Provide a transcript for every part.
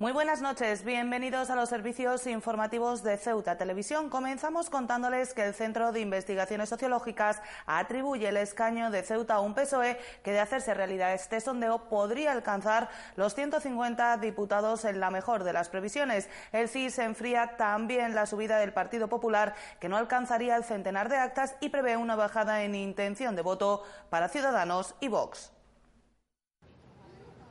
Muy buenas noches, bienvenidos a los servicios informativos de Ceuta Televisión. Comenzamos contándoles que el Centro de Investigaciones Sociológicas atribuye el escaño de Ceuta a un PSOE que, de hacerse realidad este sondeo, podría alcanzar los 150 diputados en la mejor de las previsiones. El CIS enfría también la subida del Partido Popular, que no alcanzaría el centenar de actas y prevé una bajada en intención de voto para Ciudadanos y Vox.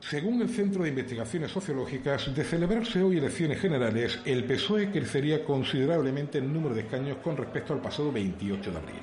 Según el Centro de Investigaciones Sociológicas, de celebrarse hoy elecciones generales, el PSOE crecería considerablemente el número de escaños con respecto al pasado 28 de abril.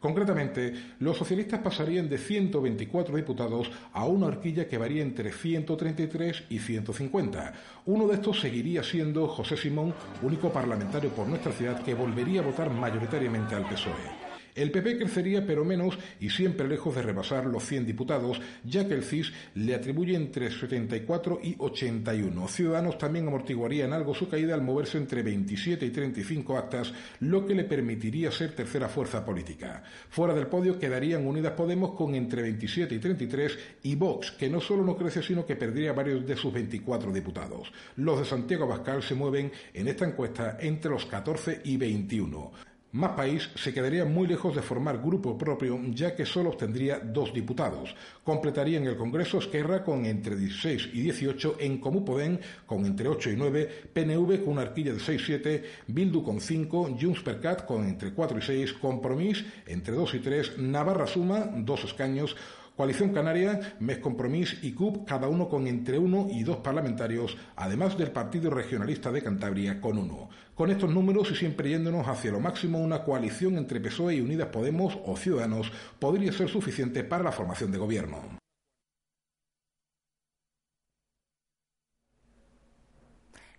Concretamente, los socialistas pasarían de 124 diputados a una horquilla que varía entre 133 y 150. Uno de estos seguiría siendo José Simón, único parlamentario por nuestra ciudad que volvería a votar mayoritariamente al PSOE. El PP crecería pero menos y siempre lejos de rebasar los 100 diputados, ya que el CIS le atribuye entre 74 y 81. Ciudadanos también amortiguaría en algo su caída al moverse entre 27 y 35 actas, lo que le permitiría ser tercera fuerza política. Fuera del podio quedarían Unidas Podemos con entre 27 y 33 y Vox, que no solo no crece sino que perdería varios de sus 24 diputados. Los de Santiago Abascal se mueven en esta encuesta entre los 14 y 21. Más País se quedaría muy lejos de formar grupo propio, ya que solo obtendría dos diputados. Completaría en el Congreso Esquerra con entre 16 y 18, en Comú Podem con entre 8 y 9, PNV con una arquilla de 6 y 7, Bildu con 5, Junts per Cat con entre 4 y 6, Compromís entre 2 y 3, Navarra Suma, dos escaños, Coalición Canaria, Mes Compromís y CUP, cada uno con entre uno y dos parlamentarios, además del Partido Regionalista de Cantabria con uno. Con estos números y siempre yéndonos hacia lo máximo, una coalición entre PSOE y Unidas Podemos o Ciudadanos podría ser suficiente para la formación de gobierno.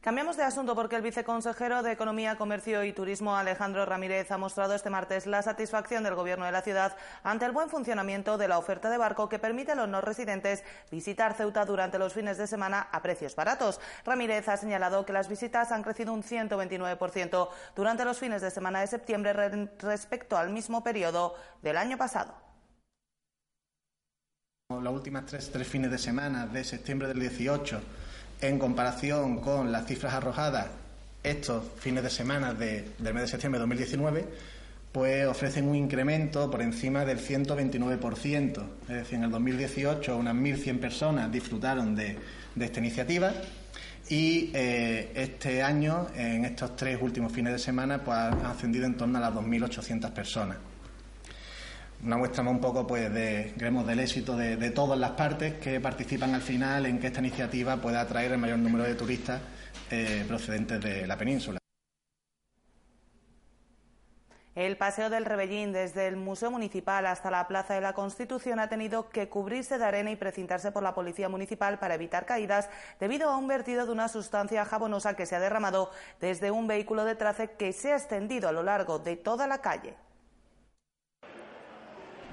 Cambiamos de asunto porque el viceconsejero de Economía, Comercio y Turismo, Alejandro Ramírez, ha mostrado este martes la satisfacción del Gobierno de la ciudad ante el buen funcionamiento de la oferta de barco que permite a los no residentes visitar Ceuta durante los fines de semana a precios baratos. Ramírez ha señalado que las visitas han crecido un 129% durante los fines de semana de septiembre respecto al mismo periodo del año pasado. Las últimas tres, tres fines de semana de septiembre del 18 en comparación con las cifras arrojadas estos fines de semana del mes de septiembre de 2019, pues ofrecen un incremento por encima del 129%. Es decir, en el 2018 unas 1.100 personas disfrutaron de, esta iniciativa y eh, este año, en estos tres últimos fines de semana, pues han ascendido en torno a las 2.800 personas una muestra un poco pues de, creemos, del éxito de, todas las partes que participan al final en que esta iniciativa pueda atraer el mayor número de turistas eh, procedentes de la península. El paseo del Rebellín desde el Museo Municipal hasta la Plaza de la Constitución ha tenido que cubrirse de arena y precintarse por la Policía Municipal para evitar caídas debido a un vertido de una sustancia jabonosa que se ha derramado desde un vehículo de trace que se ha extendido a lo largo de toda la calle.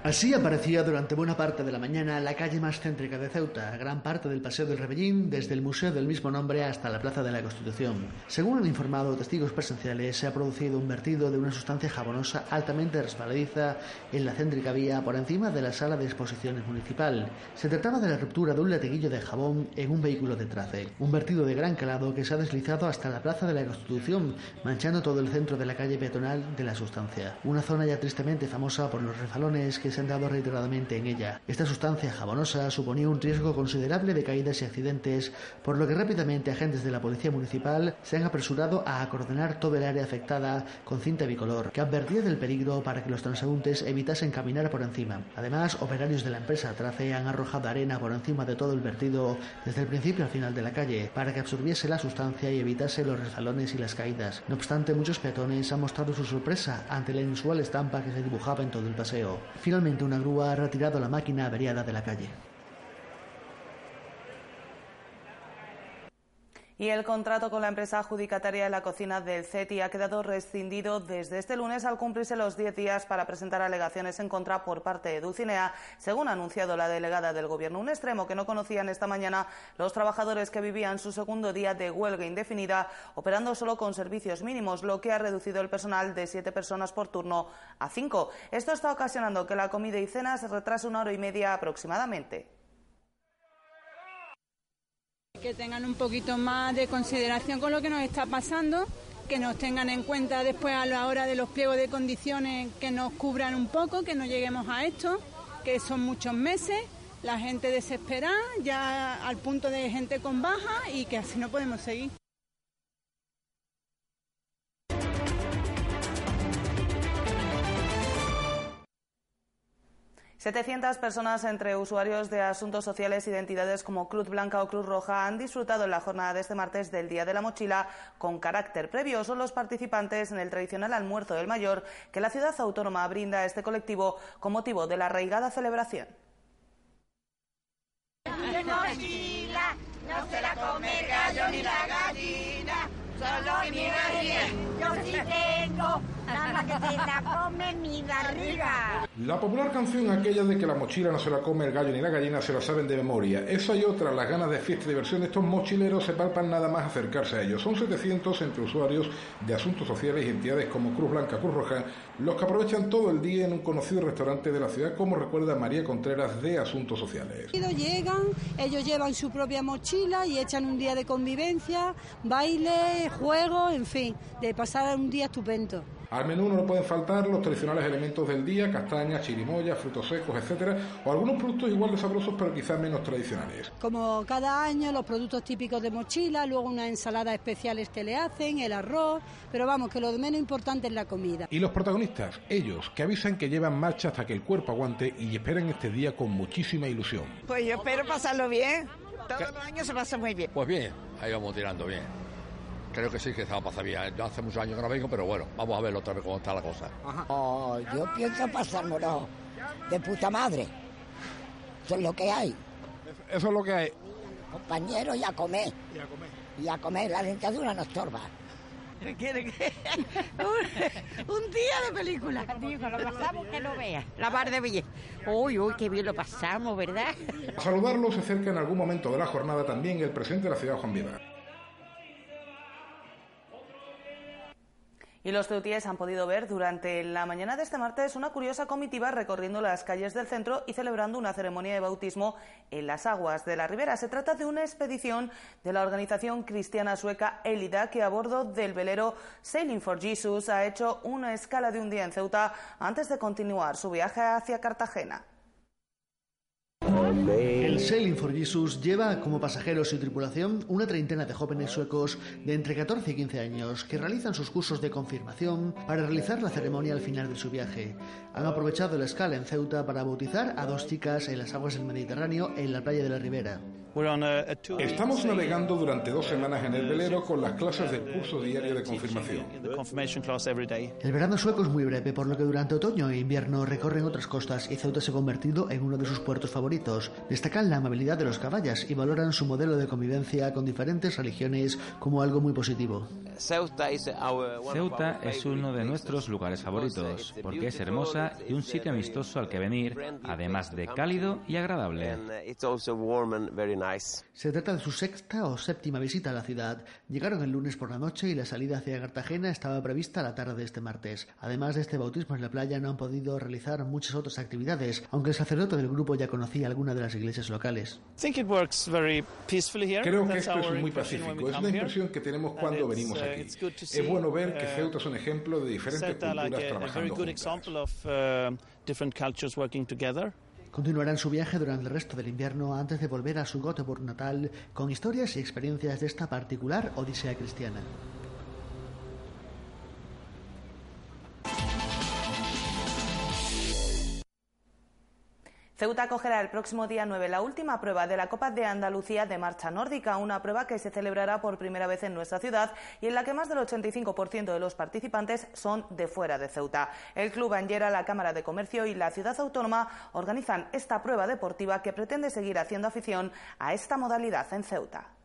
Así aparecía durante buena parte de la mañana la calle más céntrica de Ceuta, gran parte del Paseo del Rebellín, desde el museo del mismo nombre hasta la Plaza de la Constitución. Según han informado testigos presenciales, se ha producido un vertido de una sustancia jabonosa altamente resbaladiza en la céntrica vía por encima de la sala de exposiciones municipal. Se trataba de la ruptura de un latiguillo de jabón en un vehículo de trace, un vertido de gran calado que se ha deslizado hasta la Plaza de la Constitución, manchando todo el centro de la calle peatonal de la sustancia. Una zona ya tristemente famosa por los refalones que se han dado reiteradamente en ella. Esta sustancia jabonosa suponía un riesgo considerable de caídas y accidentes, por lo que rápidamente agentes de la Policía Municipal se han apresurado a acordonar todo el área afectada con cinta bicolor, que advertía del peligro para que los transeúntes evitasen caminar por encima. Además, operarios de la empresa Trace han arrojado arena por encima de todo el vertido desde el principio al final de la calle, para que absorbiese la sustancia y evitase los resbalones y las caídas. No obstante, muchos peatones han mostrado su sorpresa ante la inusual estampa que se dibujaba en todo el paseo. Finalmente, una grúa ha retirado la máquina averiada de la calle. Y el contrato con la empresa adjudicataria de la cocina del CETI ha quedado rescindido desde este lunes al cumplirse los 10 días para presentar alegaciones en contra por parte de Dulcinea, según ha anunciado la delegada del Gobierno. Un extremo que no conocían esta mañana los trabajadores que vivían su segundo día de huelga indefinida, operando solo con servicios mínimos, lo que ha reducido el personal de siete personas por turno a cinco. Esto está ocasionando que la comida y cena se retrase una hora y media aproximadamente. Que tengan un poquito más de consideración con lo que nos está pasando, que nos tengan en cuenta después a la hora de los pliegos de condiciones, que nos cubran un poco, que no lleguemos a esto, que son muchos meses, la gente desesperada, ya al punto de gente con baja y que así no podemos seguir. 700 personas entre usuarios de asuntos sociales, identidades como Cruz Blanca o Cruz Roja han disfrutado en la jornada de este martes del Día de la Mochila con carácter previo. Son los participantes en el tradicional almuerzo del mayor que la ciudad autónoma brinda a este colectivo con motivo de la arraigada celebración. No se la come gallo ni la gallina, solo mi yo sí tengo la popular canción aquella de que la mochila no se la come el gallo ni la gallina se la saben de memoria. Esa y otra, las ganas de fiesta y diversión de estos mochileros se palpan nada más acercarse a ellos. Son 700 entre usuarios de asuntos sociales y entidades como Cruz Blanca, Cruz Roja, los que aprovechan todo el día en un conocido restaurante de la ciudad, como recuerda María Contreras de Asuntos Sociales. Llegan, ellos llevan su propia mochila y echan un día de convivencia, baile, juego, en fin, de pasar un día estupendo. Al menú no pueden faltar los tradicionales elementos del día, castañas, chirimoyas, frutos secos, etcétera, o algunos productos igual de sabrosos pero quizás menos tradicionales. Como cada año, los productos típicos de mochila, luego unas ensaladas especiales que le hacen, el arroz, pero vamos, que lo de menos importante es la comida. Y los protagonistas, ellos, que avisan que llevan marcha hasta que el cuerpo aguante y esperan este día con muchísima ilusión. Pues yo espero pasarlo bien. Todos los años se pasa muy bien. Pues bien, ahí vamos tirando bien. Creo que sí que estaba pasando bien. Yo hace muchos años que no vengo, pero bueno, vamos a ver otra vez cómo está la cosa. Oh, yo pienso pasármelo de puta madre. Eso es lo que hay. Eso es lo que hay. Compañero, y a comer. Y a comer. Y a comer, la dentadura no estorba. ¿Quiere que un, día de película. Digo, lo pasamos que lo vea. La bar de Ville. Uy, uy, qué bien lo pasamos, ¿verdad? A saludarlo se acerca en algún momento de la jornada también el presidente de la ciudad, Juan Vivar. Y los ceutíes han podido ver durante la mañana de este martes una curiosa comitiva recorriendo las calles del centro y celebrando una ceremonia de bautismo en las aguas de la ribera. Se trata de una expedición de la organización cristiana sueca Elida que a bordo del velero Sailing for Jesus ha hecho una escala de un día en Ceuta antes de continuar su viaje hacia Cartagena. El Sailing for Jesus lleva como pasajeros y tripulación una treintena de jóvenes suecos de entre 14 y 15 años que realizan sus cursos de confirmación para realizar la ceremonia al final de su viaje. Han aprovechado la escala en Ceuta para bautizar a dos chicas en las aguas del Mediterráneo en la playa de la Ribera. Estamos navegando durante dos semanas en el velero con las clases del curso diario de confirmación. El verano sueco es muy breve, por lo que durante otoño e invierno recorren otras costas y Ceuta se ha convertido en uno de sus puertos favoritos. Destacan la amabilidad de los caballas y valoran su modelo de convivencia con diferentes religiones como algo muy positivo. Ceuta es uno de nuestros lugares favoritos porque es hermosa y un sitio amistoso al que venir, además de cálido y agradable. Se trata de su sexta o séptima visita a la ciudad. Llegaron el lunes por la noche y la salida hacia Cartagena estaba prevista la tarde de este martes. Además de este bautismo en la playa, no han podido realizar muchas otras actividades, aunque el sacerdote del grupo ya conocía alguna de las iglesias locales. Creo que esto es muy pacífico. Es una impresión que tenemos cuando venimos uh, aquí. Es bueno ver que uh, Ceuta es un ejemplo de diferentes culturas trabajando juntas. Continuarán su viaje durante el resto del invierno antes de volver a su Göteborg natal con historias y experiencias de esta particular odisea cristiana. Ceuta acogerá el próximo día 9 la última prueba de la Copa de Andalucía de marcha nórdica, una prueba que se celebrará por primera vez en nuestra ciudad y en la que más del 85% de los participantes son de fuera de Ceuta. El Club Angera, la Cámara de Comercio y la Ciudad Autónoma organizan esta prueba deportiva que pretende seguir haciendo afición a esta modalidad en Ceuta.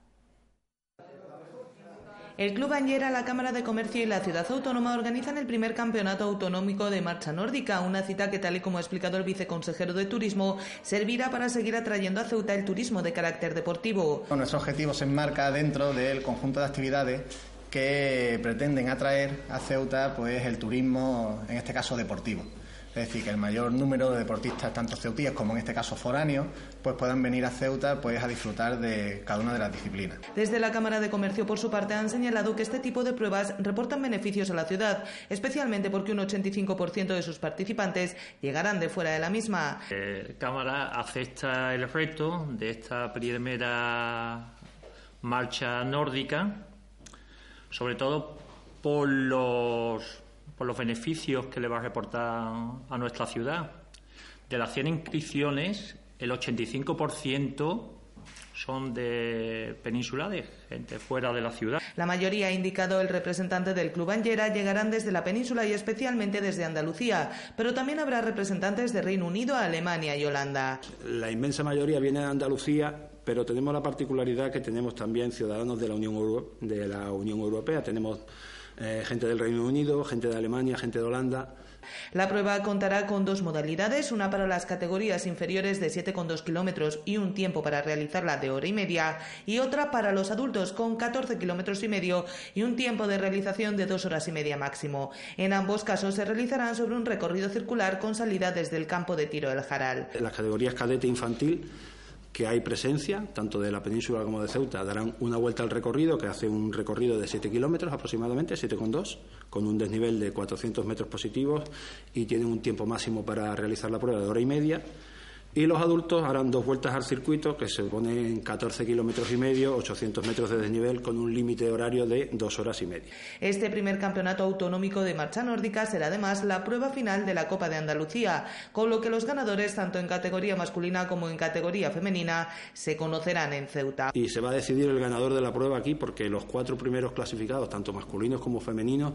El Club Añera, la Cámara de Comercio y la Ciudad Autónoma organizan el primer campeonato autonómico de marcha nórdica, una cita que, tal y como ha explicado el viceconsejero de Turismo, servirá para seguir atrayendo a Ceuta el turismo de carácter deportivo. Nuestro objetivo se enmarca dentro del conjunto de actividades que pretenden atraer a Ceuta pues el turismo, en este caso deportivo. Es decir, que el mayor número de deportistas, tanto ceutíes como en este caso foráneos, pues puedan venir a Ceuta pues, a disfrutar de cada una de las disciplinas. Desde la Cámara de Comercio, por su parte, han señalado que este tipo de pruebas reportan beneficios a la ciudad, especialmente porque un 85% de sus participantes llegarán de fuera de la misma. La eh, Cámara acepta el reto de esta primera marcha nórdica, sobre todo por los por los beneficios que le va a reportar a nuestra ciudad. De las 100 inscripciones, el 85% son de peninsulares, gente fuera de la ciudad. La mayoría, ha indicado el representante del Club Angera, llegarán desde la península y especialmente desde Andalucía, pero también habrá representantes de Reino Unido, Alemania y Holanda. La inmensa mayoría viene de Andalucía, pero tenemos la particularidad que tenemos también ciudadanos de la Unión, de la Unión Europea. Tenemos eh, gente del Reino Unido, gente de Alemania, gente de Holanda. La prueba contará con dos modalidades, una para las categorías inferiores de 7,2 kilómetros y un tiempo para realizarla de hora y media, y otra para los adultos con 14 kilómetros y medio y un tiempo de realización de dos horas y media máximo. En ambos casos se realizarán sobre un recorrido circular con salida desde el campo de tiro del Jaral. En las categorías cadete infantil que hay presencia, tanto de la península como de Ceuta, darán una vuelta al recorrido, que hace un recorrido de 7 kilómetros aproximadamente, 7,2, con un desnivel de 400 metros positivos y tienen un tiempo máximo para realizar la prueba de hora y media y los adultos harán dos vueltas al circuito que se pone en 14 kilómetros y medio, 800 metros de desnivel, con un límite horario de dos horas y media. Este primer campeonato autonómico de marcha nórdica será además la prueba final de la Copa de Andalucía, con lo que los ganadores, tanto en categoría masculina como en categoría femenina, se conocerán en Ceuta. Y se va a decidir el ganador de la prueba aquí porque los cuatro primeros clasificados, tanto masculinos como femeninos,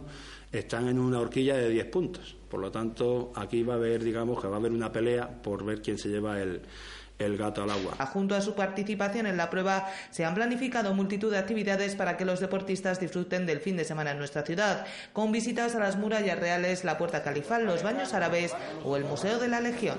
están en una horquilla de 10 puntos. Por lo tanto, aquí va a haber, digamos, que va a haber una pelea por ver quién se lleva el, el gato al agua. Junto a su participación en la prueba, se han planificado multitud de actividades para que los deportistas disfruten del fin de semana en nuestra ciudad, con visitas a las murallas reales, la Puerta Califal, los baños árabes o el Museo de la Legión.